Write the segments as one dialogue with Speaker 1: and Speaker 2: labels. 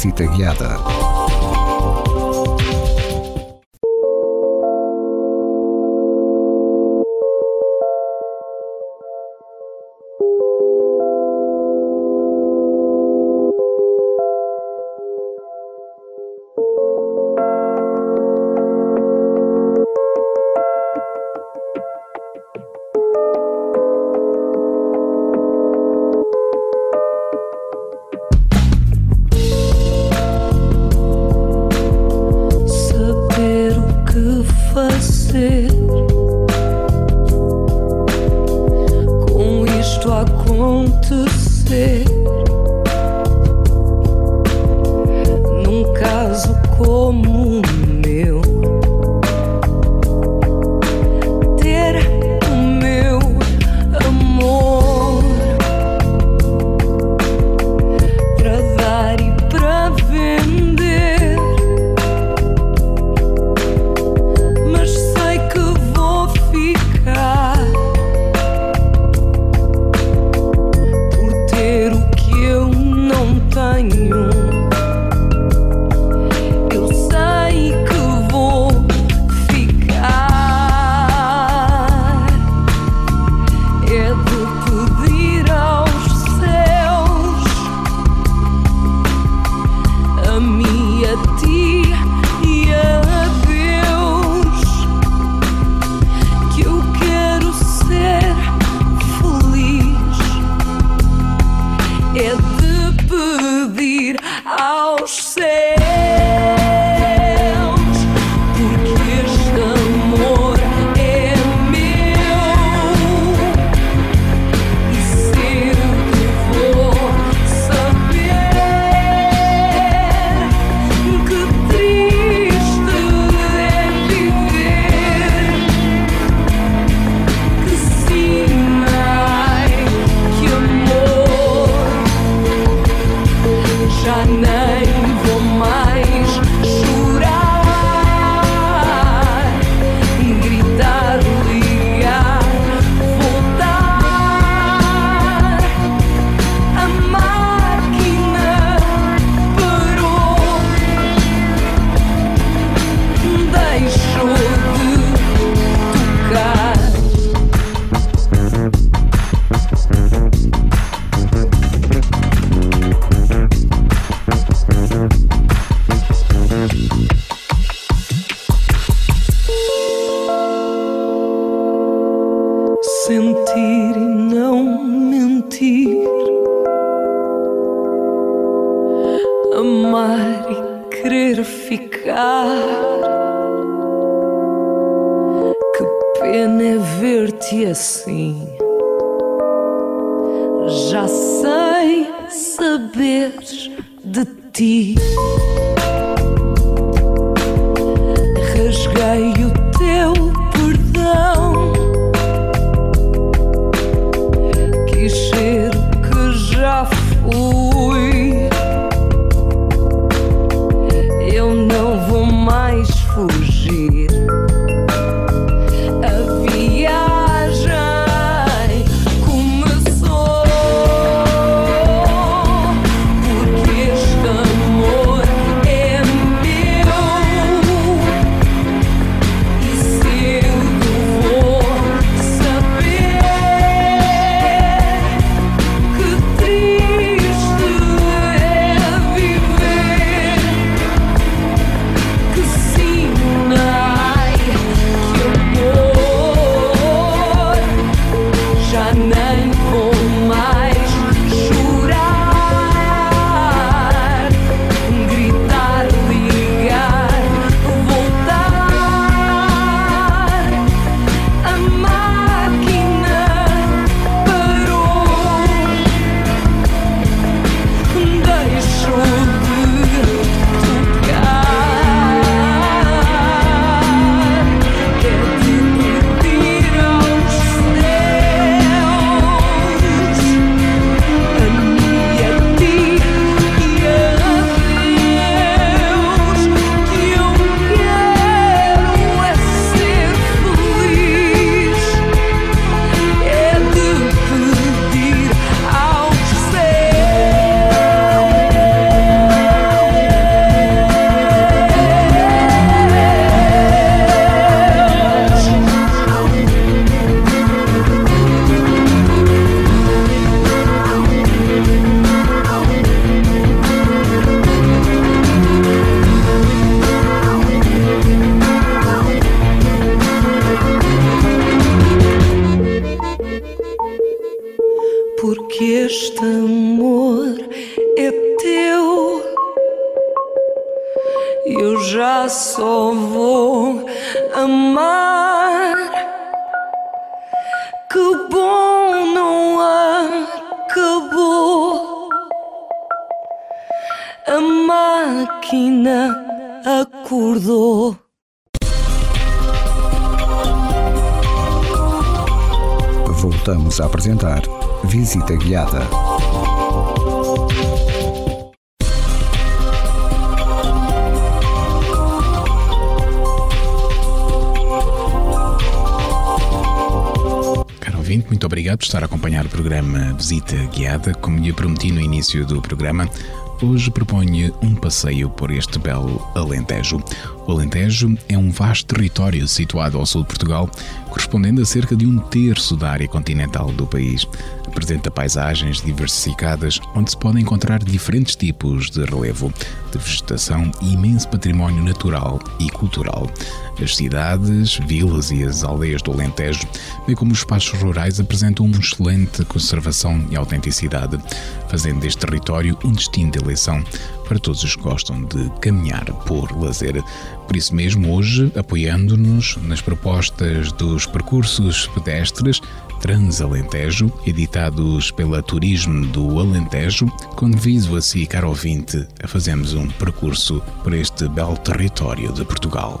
Speaker 1: Visita Guiada.
Speaker 2: Visita Guiada.
Speaker 3: Caro ouvinte, muito obrigado por estar a acompanhar o programa Visita Guiada. Como lhe prometi no início do programa, hoje proponho um passeio por este belo Alentejo. O Alentejo é um vasto território situado ao sul de Portugal, correspondendo a cerca de um terço da área continental do país. Apresenta paisagens diversificadas, onde se podem encontrar diferentes tipos de relevo, de vegetação e imenso património natural e cultural. As cidades, vilas e as aldeias do Alentejo, bem como os espaços rurais, apresentam uma excelente conservação e autenticidade, fazendo deste território um destino de eleição para todos os que gostam de caminhar por lazer. Por isso mesmo, hoje, apoiando-nos nas propostas dos percursos pedestres Transalentejo, editados pela Turismo do Alentejo, convido a si, caro ouvinte, a fazermos um percurso por este belo território de Portugal.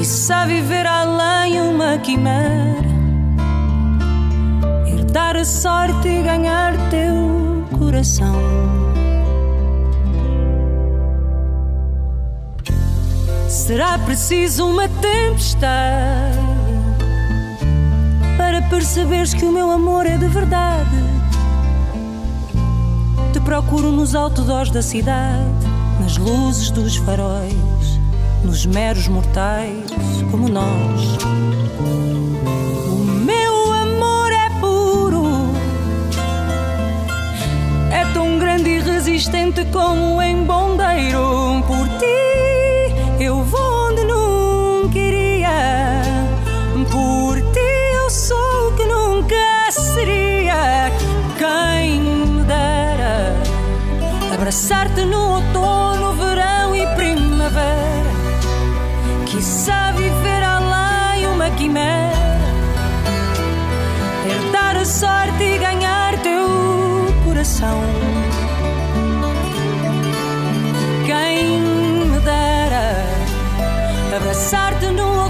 Speaker 1: quiçá viver além uma quimera, herdar a sorte e ganhar teu coração. Será preciso uma tempestade para perceberes que o meu amor é de verdade. Te procuro nos outdoors da cidade, nas luzes dos faróis nos meros mortais como nós. O meu amor é puro, é tão grande e resistente como um embondeiro. Por ti eu vou onde nunca iria, por ti eu sou o que nunca seria. Quem me dera abraçar-te no outono, verão e primavera quiçá viver além uma quimera, herdar a sorte e ganhar teu coração. Quem me dera abraçar-te no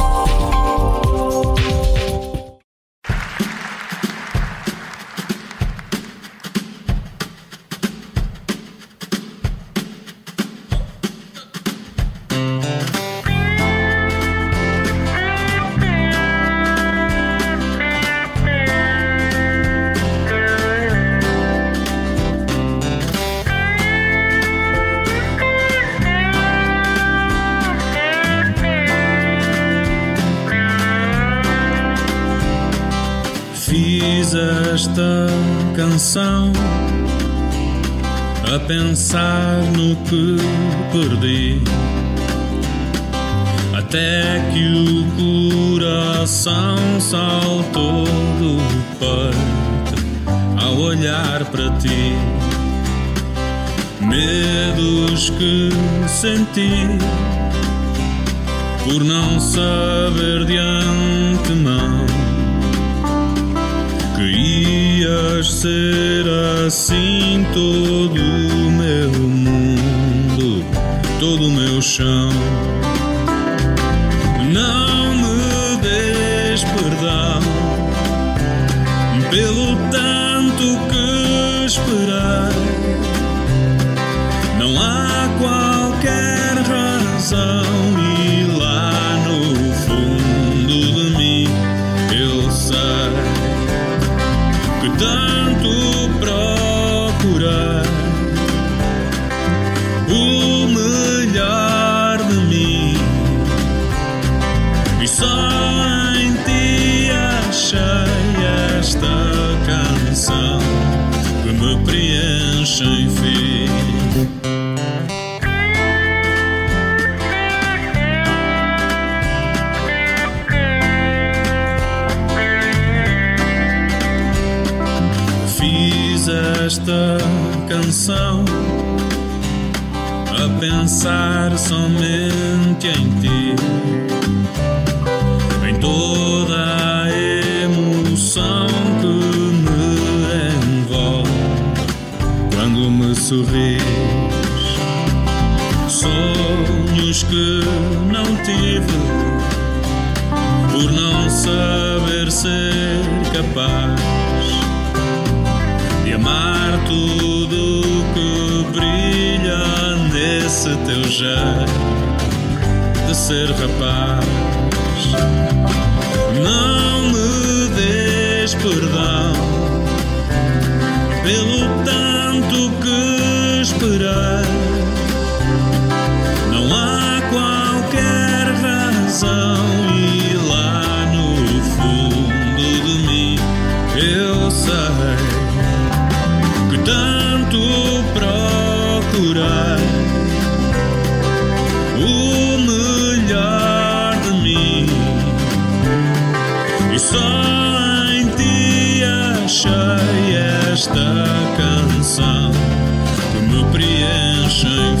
Speaker 4: Pensar no que perdi. Até que o coração saltou do peito ao olhar para ti. Medos que senti por não saber de antemão ias ser assim todo meu mundo, todo o meu chão. Não me des perdão pelo tanto que esperei. Não há qualquer razão esta canção preenchem fim.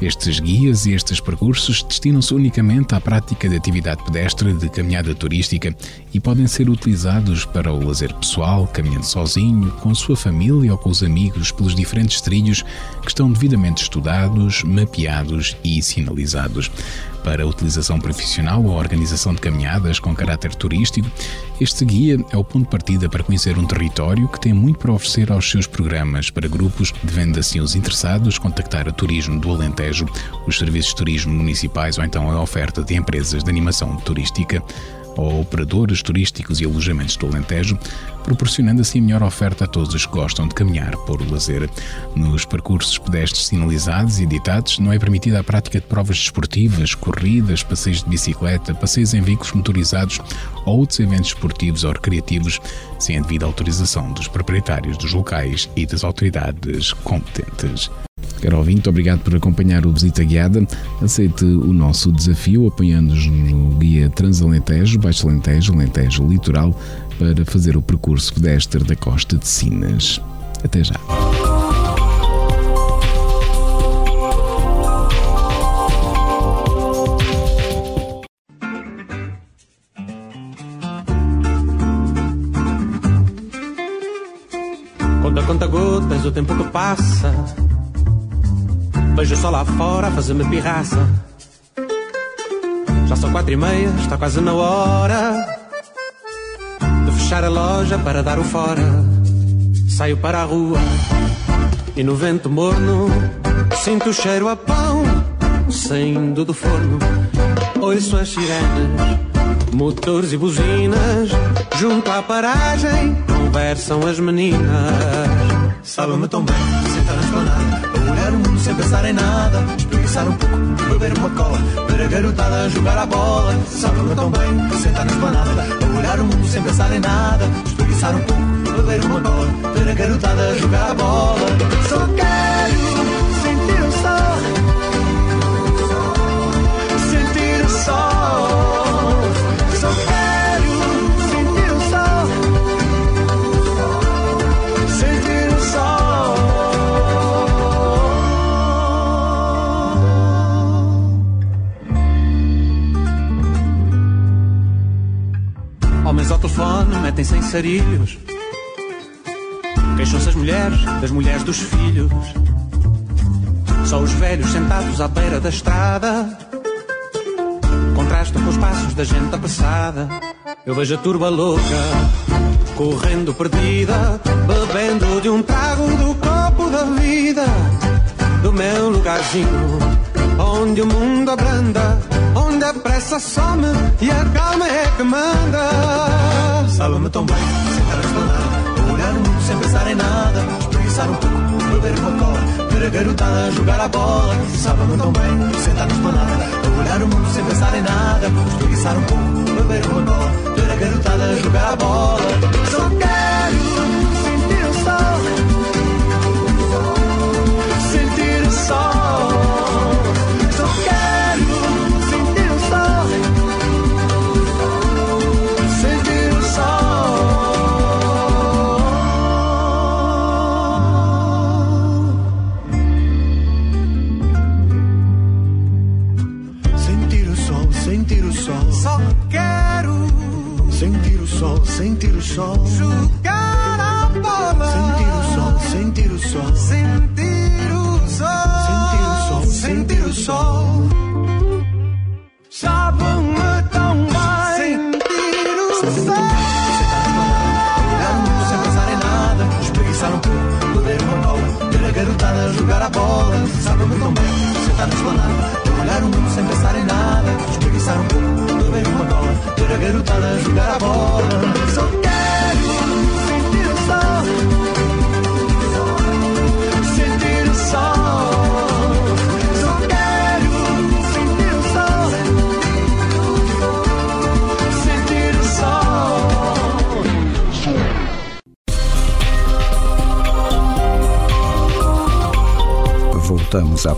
Speaker 3: Estes guias e estes percursos destinam-se unicamente à prática de atividade pedestre de caminhada turística e podem ser utilizados para o lazer pessoal, caminhando sozinho, com a sua família ou com os amigos pelos diferentes trilhos que estão devidamente estudados, mapeados e sinalizados. Para utilização profissional ou organização de caminhadas com caráter turístico, este guia é o ponto de partida para conhecer um território que tem muito para oferecer aos seus programas para grupos, devendo assim os interessados contactar a Turismo do Alentejo, os serviços de turismo municipais ou então a oferta de empresas de animação turística ou operadores turísticos e alojamentos do Alentejo, proporcionando assim melhor oferta a todos os que gostam de caminhar por lazer. Nos percursos pedestres sinalizados e editados, não é permitida a prática de provas desportivas, corridas, passeios de bicicleta, passeios em veículos motorizados ou outros eventos esportivos ou recreativos, sem a devida autorização dos proprietários dos locais e das autoridades competentes. Caro ouvinte, obrigado por acompanhar o Visita Guiada. Aceite o nosso desafio apoiando-nos no guia Transalentejo, Baixo Alentejo, Alentejo Litoral, para fazer o percurso pedestre da Costa de Sinas. Até já.
Speaker 5: O tempo que passa. Vejo só lá fora fazer-me pirraça. Já são quatro e meia, está quase na hora de fechar a loja para dar o fora. Saio para a rua e no vento morno sinto o cheiro a pão saindo do forno. Ouço as sirenes, motores e buzinas. Junto à paragem conversam as meninas. Sabe-me tão bem sentar na esplanada a olhar o mundo sem pensar em nada. Espreguiçar um pouco, beber uma cola, ver a garotada jogar a bola. Sabe-me tão bem sentar na esplanada a olhar o mundo sem pensar em nada. Espreguiçar um pouco, beber uma cola, ver a garotada jogar a bola. Telefone metem-se em sarilhos. Queixam-se as mulheres das mulheres dos filhos. Só os velhos sentados à beira da estrada contrastam com os passos da gente apressada. Eu vejo a turba louca, correndo perdida, bebendo de um trago do copo da vida. Do meu lugarzinho, onde o mundo abranda, onde a pressa some e a calma é que manda. Sabe-me tão bem, sentar na esplanada, olhar o mundo sem pensar em nada, espreguiçar um pouco, beber uma cola, ver a garotada jogar a bola. Sabe-me tão bem, sentar na esplanada, olhar o mundo sem pensar em nada, espreguiçar um pouco, beber uma cola, ver a garotada jogar a bola. Só quero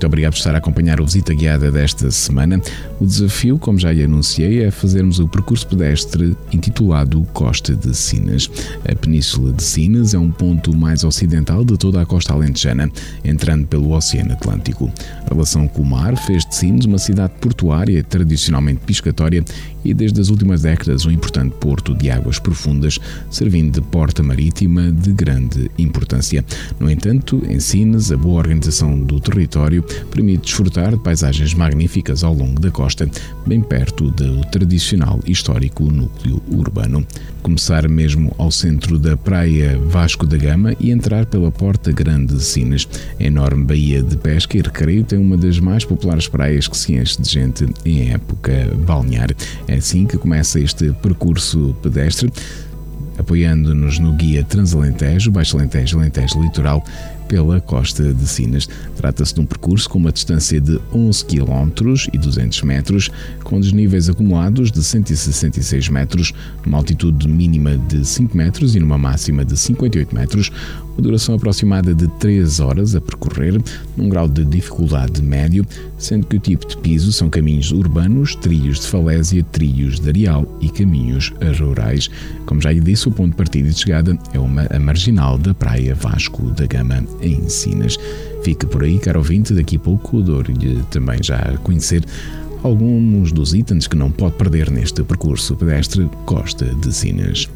Speaker 3: Muito obrigado por estar a acompanhar o Visita Guiada desta semana. O desafio, como já lhe anunciei, é fazermos o percurso pedestre intitulado Costa de Sinas. A Península de Sinas é um ponto mais ocidental de toda a costa alentejana, entrando pelo Oceano Atlântico. A relação com o mar fez de Sinas uma cidade portuária tradicionalmente piscatória e desde as últimas décadas um importante porto de águas profundas, servindo de porta marítima de grande importância. No entanto, em Sines, a boa organização do território permite desfrutar de paisagens magníficas ao longo da costa, bem perto do tradicional histórico núcleo urbano. Começar mesmo ao centro da praia Vasco da Gama e entrar pela Porta Grande de Sines. A enorme baía de pesca e recreio tem uma das mais populares praias que se enche de gente em época balnear. É assim que começa este percurso pedestre, apoiando-nos no guia Transalentejo, Baixo Alentejo, Alentejo Litoral, pela costa de Sinas. Trata-se de um percurso com uma distância de 11 km e 200 metros, com desníveis acumulados de 166 metros, numa altitude mínima de 5 metros e numa máxima de 58 metros, uma duração aproximada de 3 horas a percorrer, num grau de dificuldade médio, sendo que o tipo de piso são caminhos urbanos, trilhos de falésia, trilhos de areal e caminhos rurais. Como já lhe disse, o ponto de partida e de chegada é uma a marginal da praia Vasco da Gama, em Sinas. Fica por aí, caro ouvinte, daqui a pouco dou-lhe também já a conhecer alguns dos itens que não pode perder neste percurso pedestre Costa de Sinas.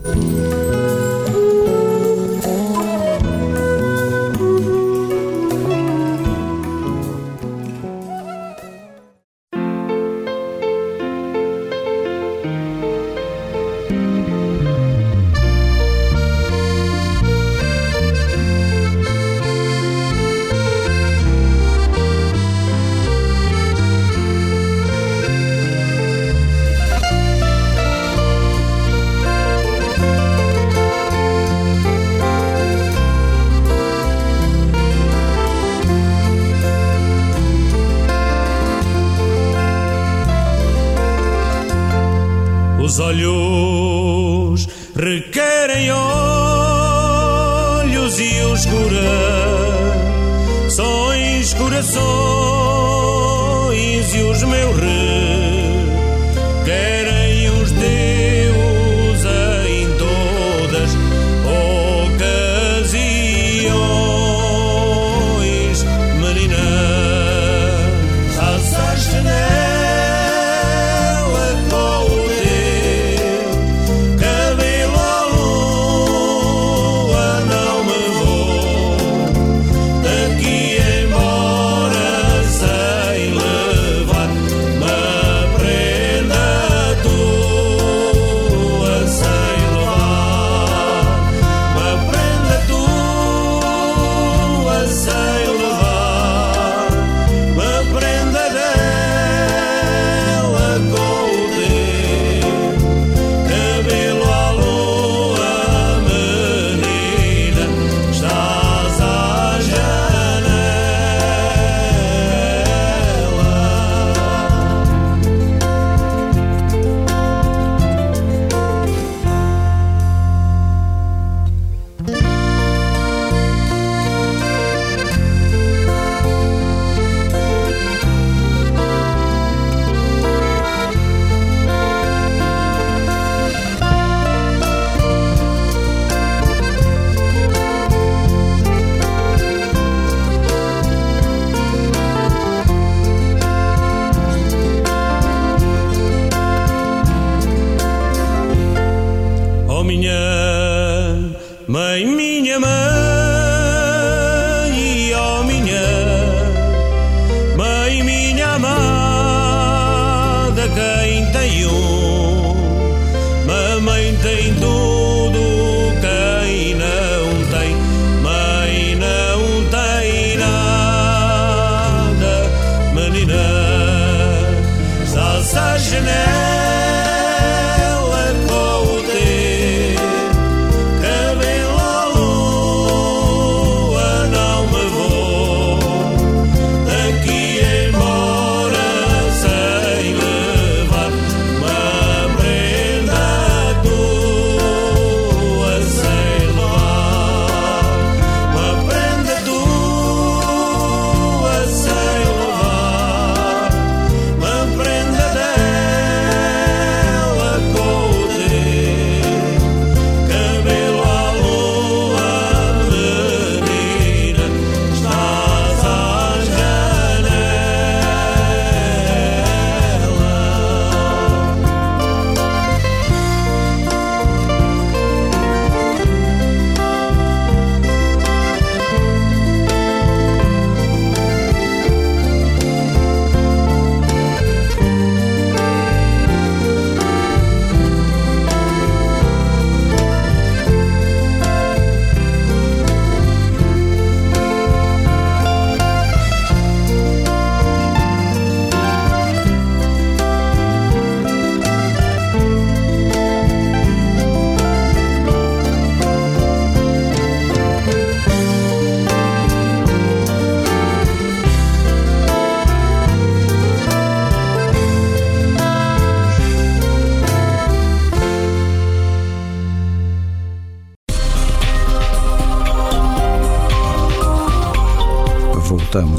Speaker 6: Os olhos requerem olhos e os corações, corações e os meus requerem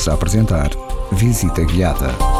Speaker 2: a apresentar Visita Guiada.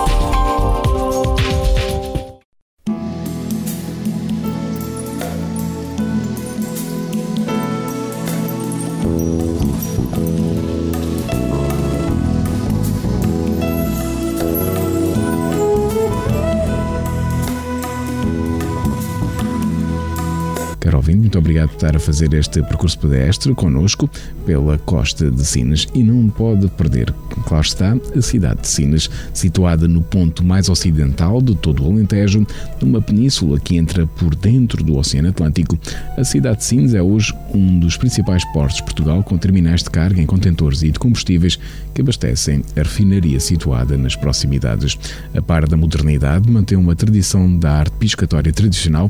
Speaker 3: muito obrigado por estar a fazer este percurso pedestre connosco pela costa de Sines e não pode perder, claro está, a cidade de Sines, situada no ponto mais ocidental de todo o Alentejo, numa península que entra por dentro do Oceano Atlântico. A cidade de Sines é hoje um dos principais portos de Portugal com terminais de carga em contentores e de combustíveis que abastecem a refinaria situada nas proximidades. A par da modernidade, mantém uma tradição da arte piscatória tradicional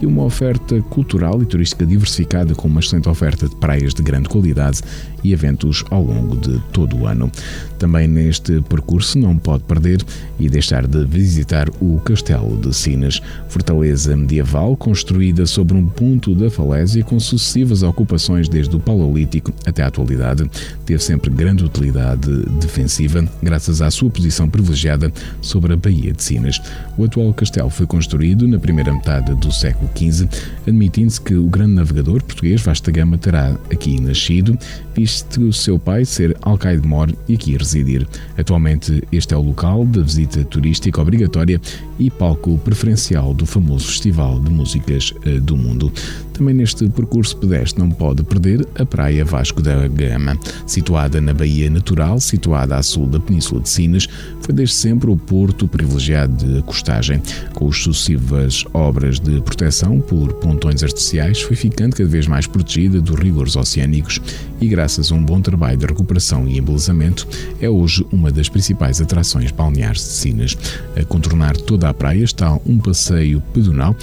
Speaker 3: e uma oferta cultural e turística diversificada com uma excelente oferta de praias de grande qualidade e eventos ao longo de todo o ano. Também neste percurso não pode perder e deixar de visitar o Castelo de Sines, fortaleza medieval construída sobre um ponto da falésia com sucessivas ocupações desde o Paleolítico até a atualidade. Teve sempre grande utilidade defensiva graças à sua posição privilegiada sobre a Baía de Sines. O atual castelo foi construído na primeira metade do século XV, admitindo-se que o grande navegador português Vasta Gama terá aqui nascido, visto o seu pai ser alcaide-mor e aqui residir. Atualmente este é o local de visita turística obrigatória e palco preferencial do famoso Festival de Músicas eh, do Mundo. Também neste percurso pedestre não pode perder a Praia Vasco da Gama. Situada na Baía Natural, situada a sul da Península de Sines, foi desde sempre o porto privilegiado de acostagem. Com as sucessivas obras de proteção por pontões artificiais, foi ficando cada vez mais protegida dos rigores oceânicos e, graças a um bom trabalho de recuperação e embelezamento, é hoje uma das principais atrações balneares de Sines. A contornar toda a praia está um passeio pedonal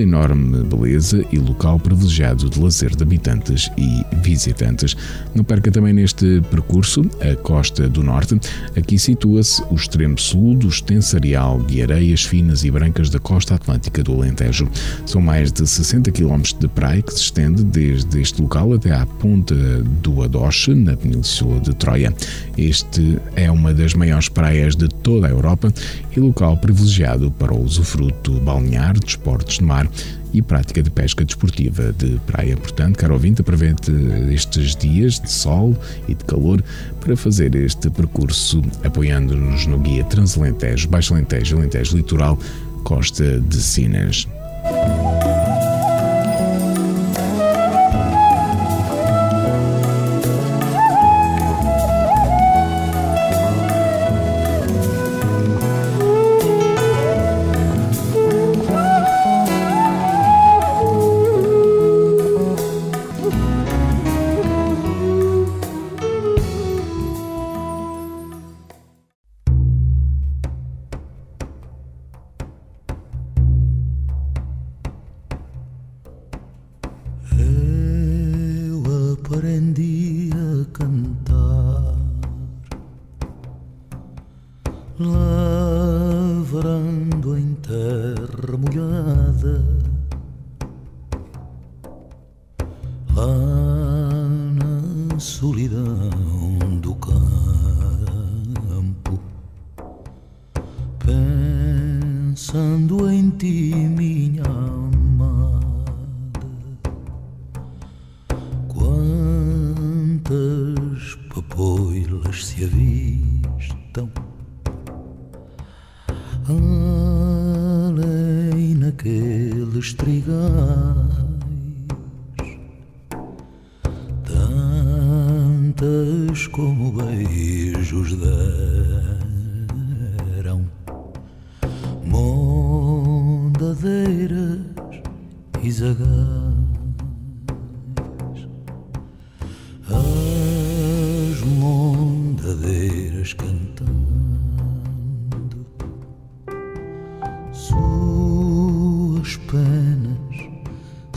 Speaker 3: enorme beleza e local privilegiado de lazer de habitantes e visitantes. Não perca também neste percurso a Costa do Norte. Aqui situa-se o extremo sul do extenso areal de areias finas e brancas da costa atlântica do Alentejo. São mais de 60 km de praia que se estende desde este local até à ponta do Adoche, na Península de Troia. Este é uma das maiores praias de toda a Europa e local privilegiado para o usufruto balnear, desportos de mar mar e prática de pesca desportiva de praia. Portanto, caro ouvinte, aproveite estes dias de sol e de calor para fazer este percurso apoiando-nos no guia Transalentejo, Baixo Alentejo, Alentejo Litoral, Costa de Sinas.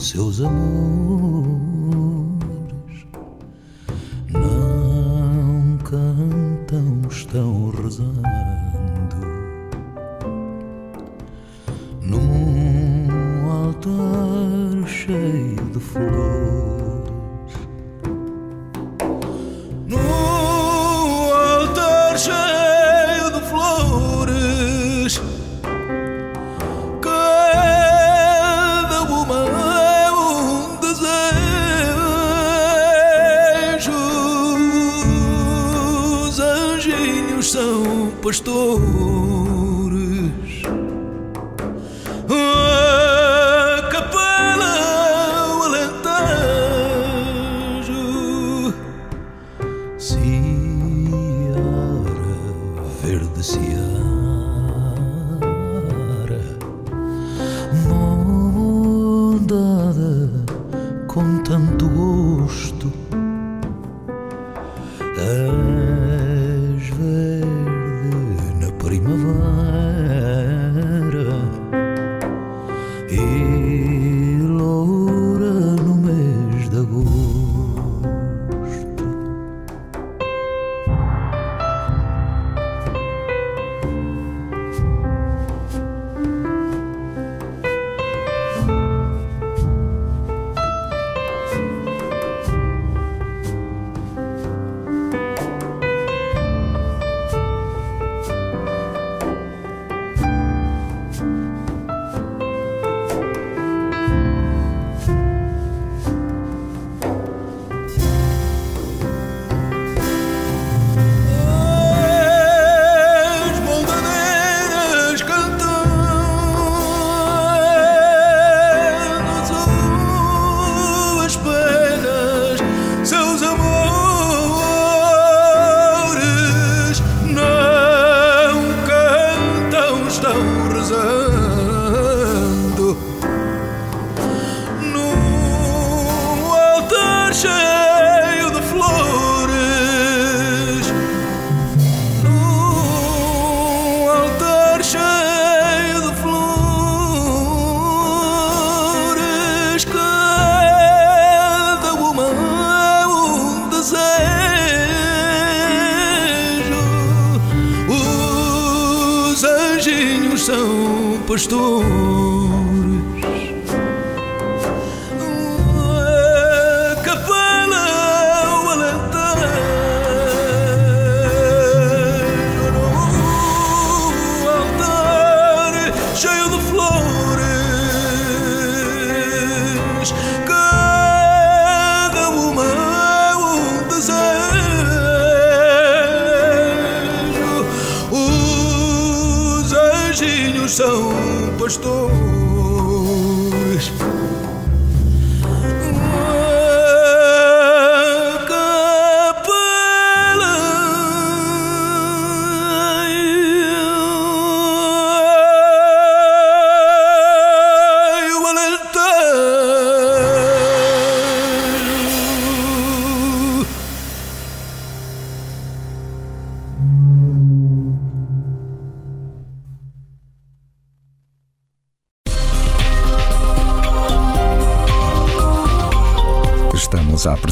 Speaker 7: seus amores não cantam, estão rezando.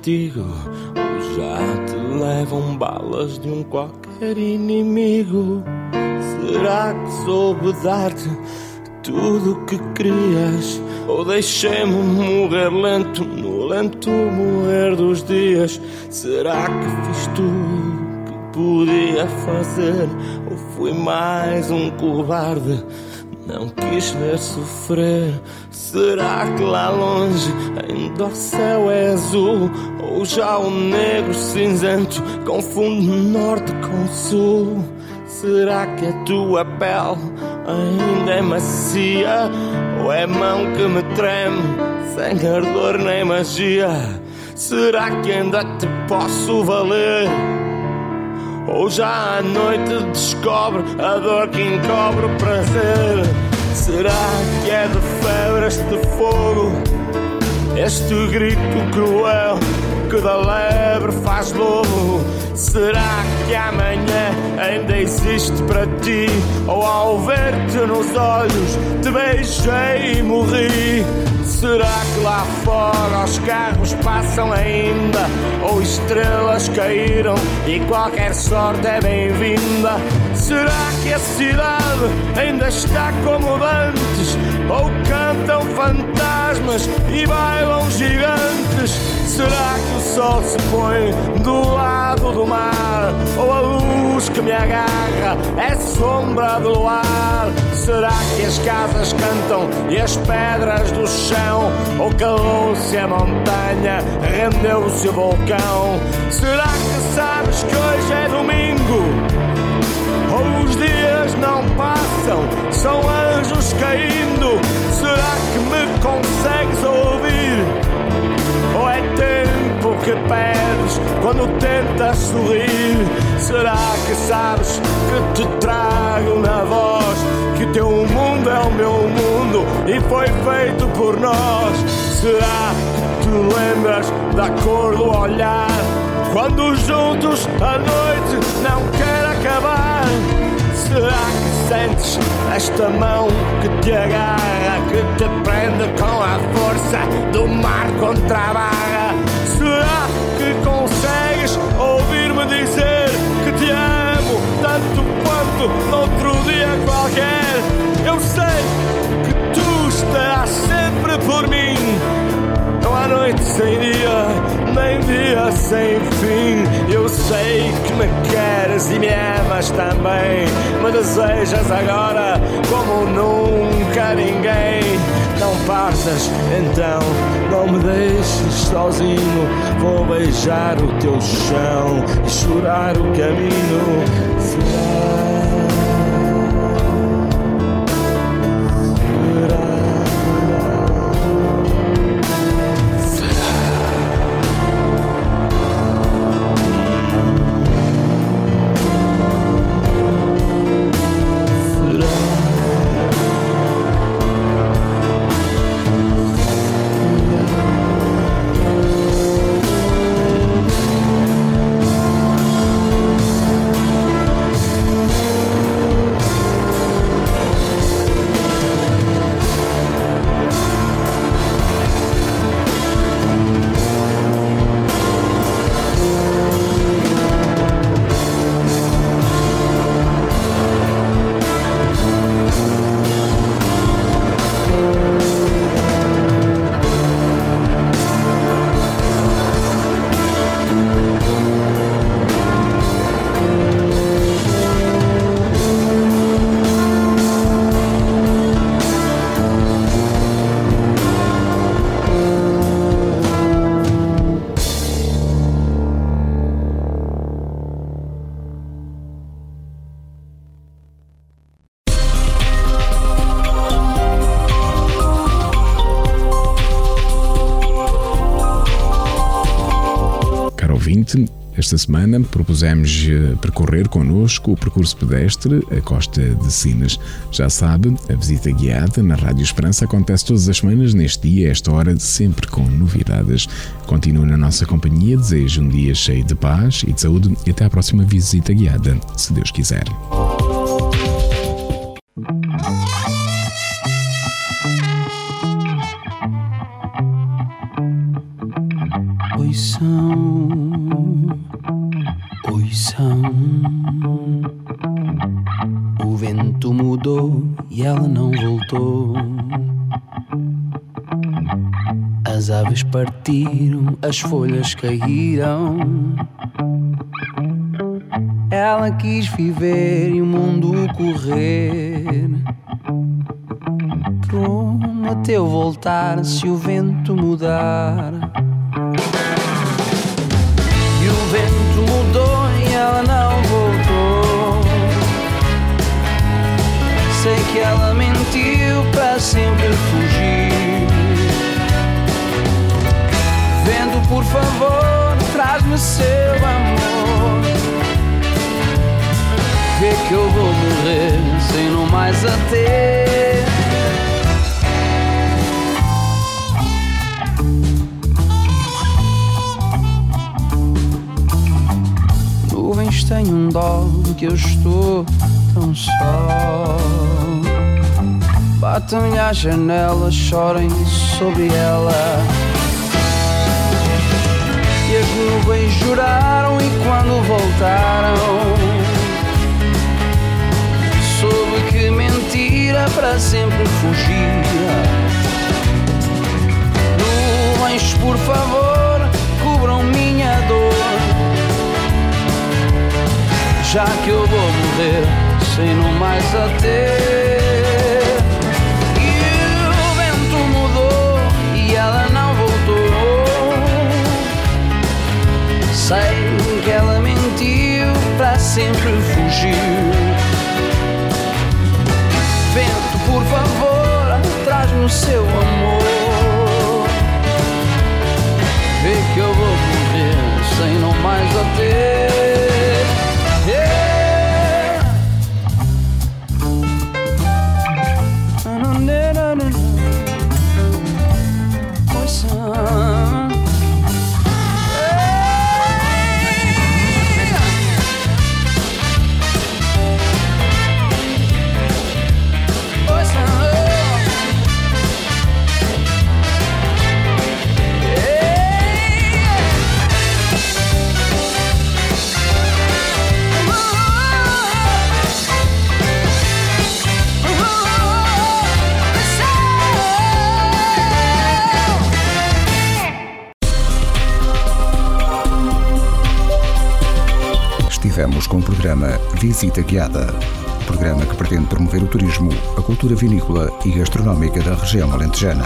Speaker 8: Contigo? Ou já te levam balas de um qualquer inimigo? Será que soube dar-te tudo o que querias? Ou deixei-me morrer lento, no lento morrer dos dias? Será que fiz tudo que podia fazer? Ou fui mais um covarde? Não quis ver sofrer. Será que lá longe ainda o céu é azul? Ou já o negro cinzento confunde norte com sul? Será que a tua pele ainda é macia? Ou é mão que me treme, sem ardor nem magia? Será que ainda te posso valer? Ou já à noite descobre a dor que encobre o prazer? Será que é de febre este fogo? Este grito cruel que da lebre faz lobo? Será que amanhã ainda existe para ti? Ou ao ver-te nos olhos te beijei e morri? Será que lá fora os carros passam ainda? Ou estrelas caíram e qualquer sorte é bem-vinda? Será que a cidade ainda está como antes? Ou cantam fantasmas e bailam gigantes? Será que o sol se põe do lado do mar? Ou a luz que me agarra é sombra do luar? Será que as casas cantam e as pedras do chão? Ou calou-se a montanha, rendeu-se o vulcão? Será que sabes que hoje é domingo? Os dias não passam, são anjos caindo? Será que me consegues ouvir? Ou é tempo que perdes quando tentas sorrir? Será que sabes que te trago na voz? Que teu mundo é o meu mundo e foi feito por nós? Será que te lembras da cor do olhar? Quando juntos a noite não quer? Será que sentes esta mão que te agarra, que te prende com a força do mar contra a barra? Será que consegues ouvir-me dizer que te amo tanto quanto noutro dia qualquer? Eu sei que tu estarás sempre por mim. Não há noite sem dia, nem dia sem fim. Eu sei que me queres e me amas também. Me desejas agora como nunca ninguém. Não partas, então não me deixes sozinho. Vou beijar o teu chão e chorar o caminho. Será?
Speaker 3: Esta semana propusemos eh, percorrer connosco o percurso pedestre a Costa de Sines. Já sabe, a visita guiada na Rádio Esperança acontece todas as semanas, neste dia, a esta hora, sempre com novidades. Continue na nossa companhia, desejo um dia cheio de paz e de saúde e até à próxima visita guiada, se Deus quiser.
Speaker 9: E ela não voltou. As aves partiram, as folhas caíram. Ela quis viver e o mundo correr. Prometeu voltar se o vento mudar. E o vento mudou e ela não voltou. Sei que ela mentiu para sempre fugir. Vendo, por favor, traz-me seu amor. Vê que eu vou morrer sem não mais a ter. Nuvens têm um dó que eu estou tão só. Batem-lhe à janela, chorem sobre ela. E as nuvens choraram e quando voltaram Soube que mentira para sempre fugia Nuvens, por favor, cubram minha dor Já que eu vou morrer sem não mais a ter Sei que ela mentiu para sempre fugir. Vento, por favor, traz-me o seu amor. Vê que eu vou morrer sem não mais
Speaker 2: Estivemos com o programa Visita Guiada. Programa que pretende promover o turismo, a cultura vinícola e gastronómica da região alentejana.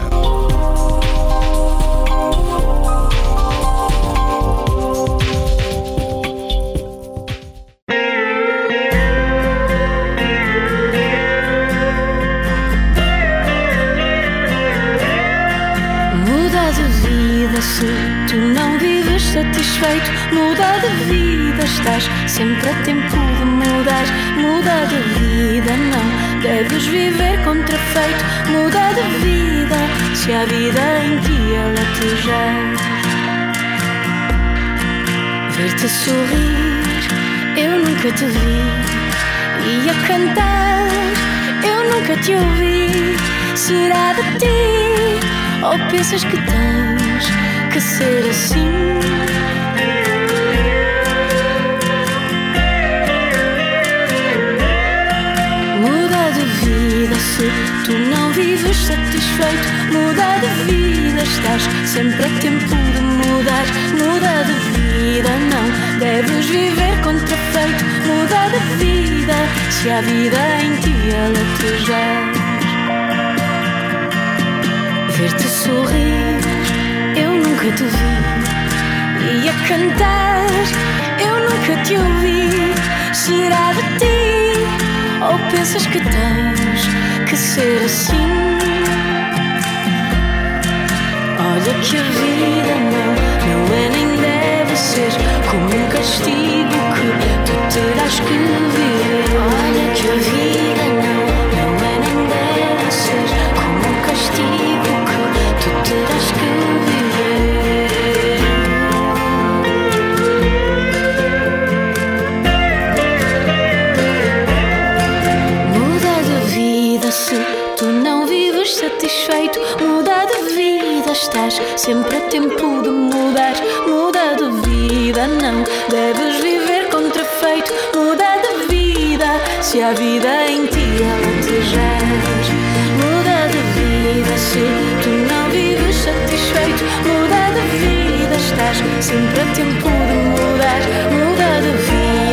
Speaker 1: Muda de vida se tu não vives satisfeito. Muda de vida, estás sempre a tempo de mudar. Muda de vida, não deves viver contrafeito. Muda de vida, se a vida em ti ela te. Ver-te sorrir, eu nunca te vi. E a cantar, eu nunca te ouvi. Será de ti? Ou pensas que tens que ser assim? Tu não vives satisfeito. Muda de vida, estás sempre a tempo de mudar. Muda de vida, não deves viver contrafeito. Muda de vida, se a vida em ti ela te já ver-te sorrir, eu nunca te vi. E a cantar, eu nunca te ouvi. Será de ti? Ou pensas que tens que ser assim? Olha que a vida não, não é nem deve ser como um castigo que tu terás que estás sempre a tempo de mudar. Muda de vida, não deves viver contrafeito. Muda de vida, se a vida em ti alentejas. Muda de vida se tu não vives satisfeito. Muda de vida, estás sempre a tempo de mudar. Muda de vida.